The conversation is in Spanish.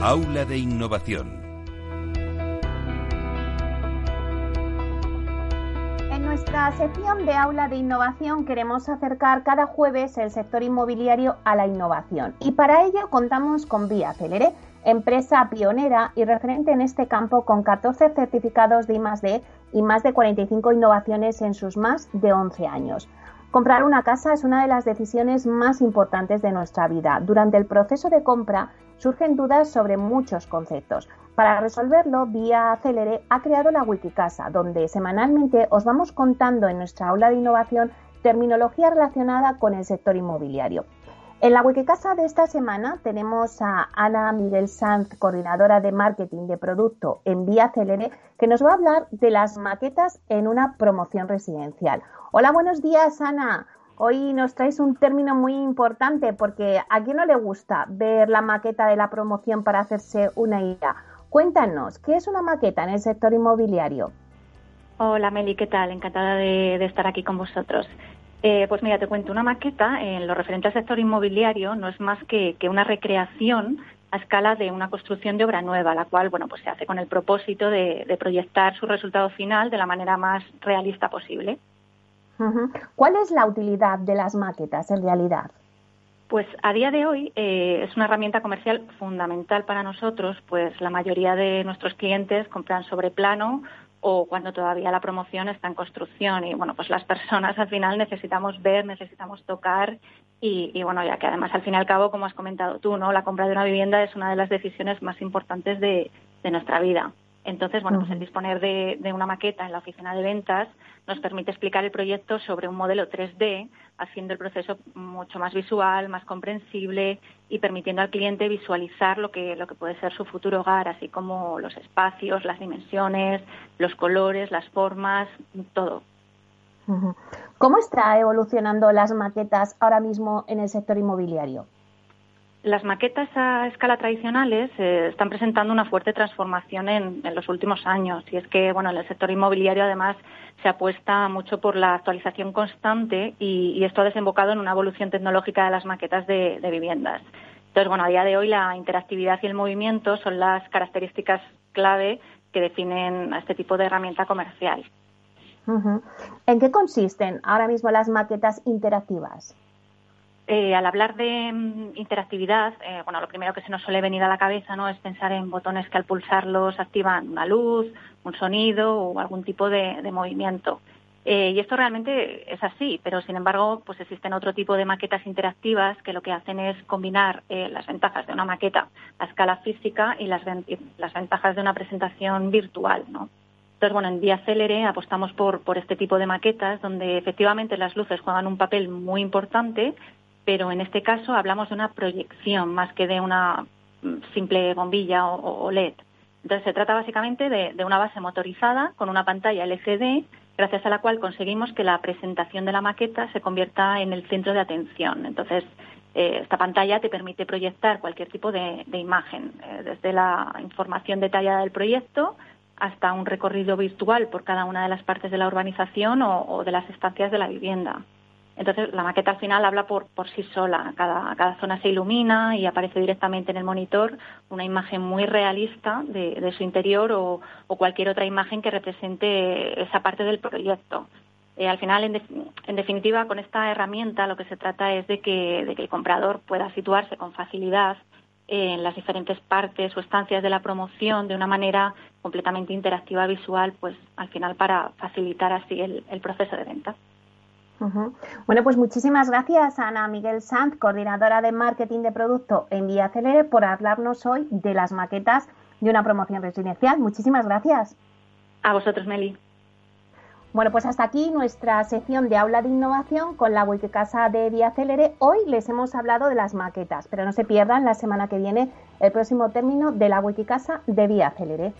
Aula de Innovación. En nuestra sección de Aula de Innovación queremos acercar cada jueves el sector inmobiliario a la innovación y para ello contamos con Vía Celere, empresa pionera y referente en este campo con 14 certificados de I+D y más de 45 innovaciones en sus más de 11 años. Comprar una casa es una de las decisiones más importantes de nuestra vida. Durante el proceso de compra surgen dudas sobre muchos conceptos. Para resolverlo, Vía Acelere ha creado la Wikicasa, donde semanalmente os vamos contando en nuestra aula de innovación terminología relacionada con el sector inmobiliario. En la Wikicasa de esta semana tenemos a Ana Miguel Sanz, coordinadora de marketing de producto en Vía Celere, que nos va a hablar de las maquetas en una promoción residencial. Hola, buenos días, Ana. Hoy nos traes un término muy importante porque a quién no le gusta ver la maqueta de la promoción para hacerse una idea. Cuéntanos, ¿qué es una maqueta en el sector inmobiliario? Hola Meli, ¿qué tal? Encantada de, estar aquí con vosotros. Eh, pues mira, te cuento, una maqueta en lo referente al sector inmobiliario no es más que, una recreación a escala de una construcción de obra nueva, la cual bueno, pues se hace con el propósito de proyectar su resultado final de la manera más realista posible. ¿Cuál es la utilidad de las maquetas en realidad? Pues a día de hoy eh, es una herramienta comercial fundamental para nosotros, pues la mayoría de nuestros clientes compran sobre plano o cuando todavía la promoción está en construcción y bueno, pues las personas al final necesitamos ver, necesitamos tocar y, bueno, ya que además al fin y al cabo, como has comentado tú, ¿no? La compra de una vivienda es una de las decisiones más importantes de nuestra vida. Entonces, bueno, pues el disponer de, una maqueta en la oficina de ventas nos permite explicar el proyecto sobre un modelo 3D, haciendo el proceso mucho más visual, más comprensible y permitiendo al cliente visualizar lo que, lo que puede ser su futuro hogar, así como los espacios, las dimensiones, los colores, las formas, todo. ¿Cómo está evolucionando las maquetas ahora mismo en el sector inmobiliario? Las maquetas a escala tradicionales eh, están presentando una fuerte transformación en, los últimos años y es que bueno en el sector inmobiliario además se apuesta mucho por la actualización constante y, esto ha desembocado en una evolución tecnológica de las maquetas de, viviendas. Entonces bueno a día de hoy la interactividad y el movimiento son las características clave que definen a este tipo de herramienta comercial. ¿En qué consisten ahora mismo las maquetas interactivas? Eh, al hablar de mm, interactividad, eh, bueno, lo primero que se nos suele venir a la cabeza no es pensar en botones que al pulsarlos activan una luz, un sonido o algún tipo de, movimiento. Eh, y esto realmente es así, pero sin embargo, pues existen otro tipo de maquetas interactivas que lo que hacen es combinar las ventajas de una maqueta a escala física y las, las ventajas de una presentación virtual, ¿no? Entonces, bueno, en Vía Célere apostamos por, por este tipo de maquetas donde efectivamente las luces juegan un papel muy importante, pero en este caso hablamos de una proyección más que de una mm, simple bombilla o, LED. Entonces se trata básicamente de, una base motorizada con una pantalla LCD, gracias a la cual conseguimos que la presentación de la maqueta se convierta en el centro de atención. Entonces eh, esta pantalla te permite proyectar cualquier tipo de, imagen, eh, desde la información detallada del proyecto hasta un recorrido virtual por cada una de las partes de la urbanización o de las estancias de la vivienda. Entonces, la maqueta al final habla por, sí sola. Cada, zona se ilumina y aparece directamente en el monitor una imagen muy realista de, su interior o, cualquier otra imagen que represente esa parte del proyecto. Eh, al final, en, definitiva, con esta herramienta lo que se trata es de de que el comprador pueda situarse con facilidad en las diferentes partes o estancias de la promoción de una manera completamente interactiva visual, pues al final para facilitar así el proceso de venta. Bueno, pues muchísimas gracias Ana Miguel Sanz, coordinadora de marketing de producto en Vía Celere, por hablarnos hoy de las maquetas de una promoción residencial. Muchísimas gracias. A vosotros, Meli. Bueno, pues hasta aquí nuestra sección de aula de innovación con la Wikicasa de Vía Celere. Hoy les hemos hablado de las maquetas, pero no se pierdan la semana que viene el próximo término de la Wikicasa de Vía Celere.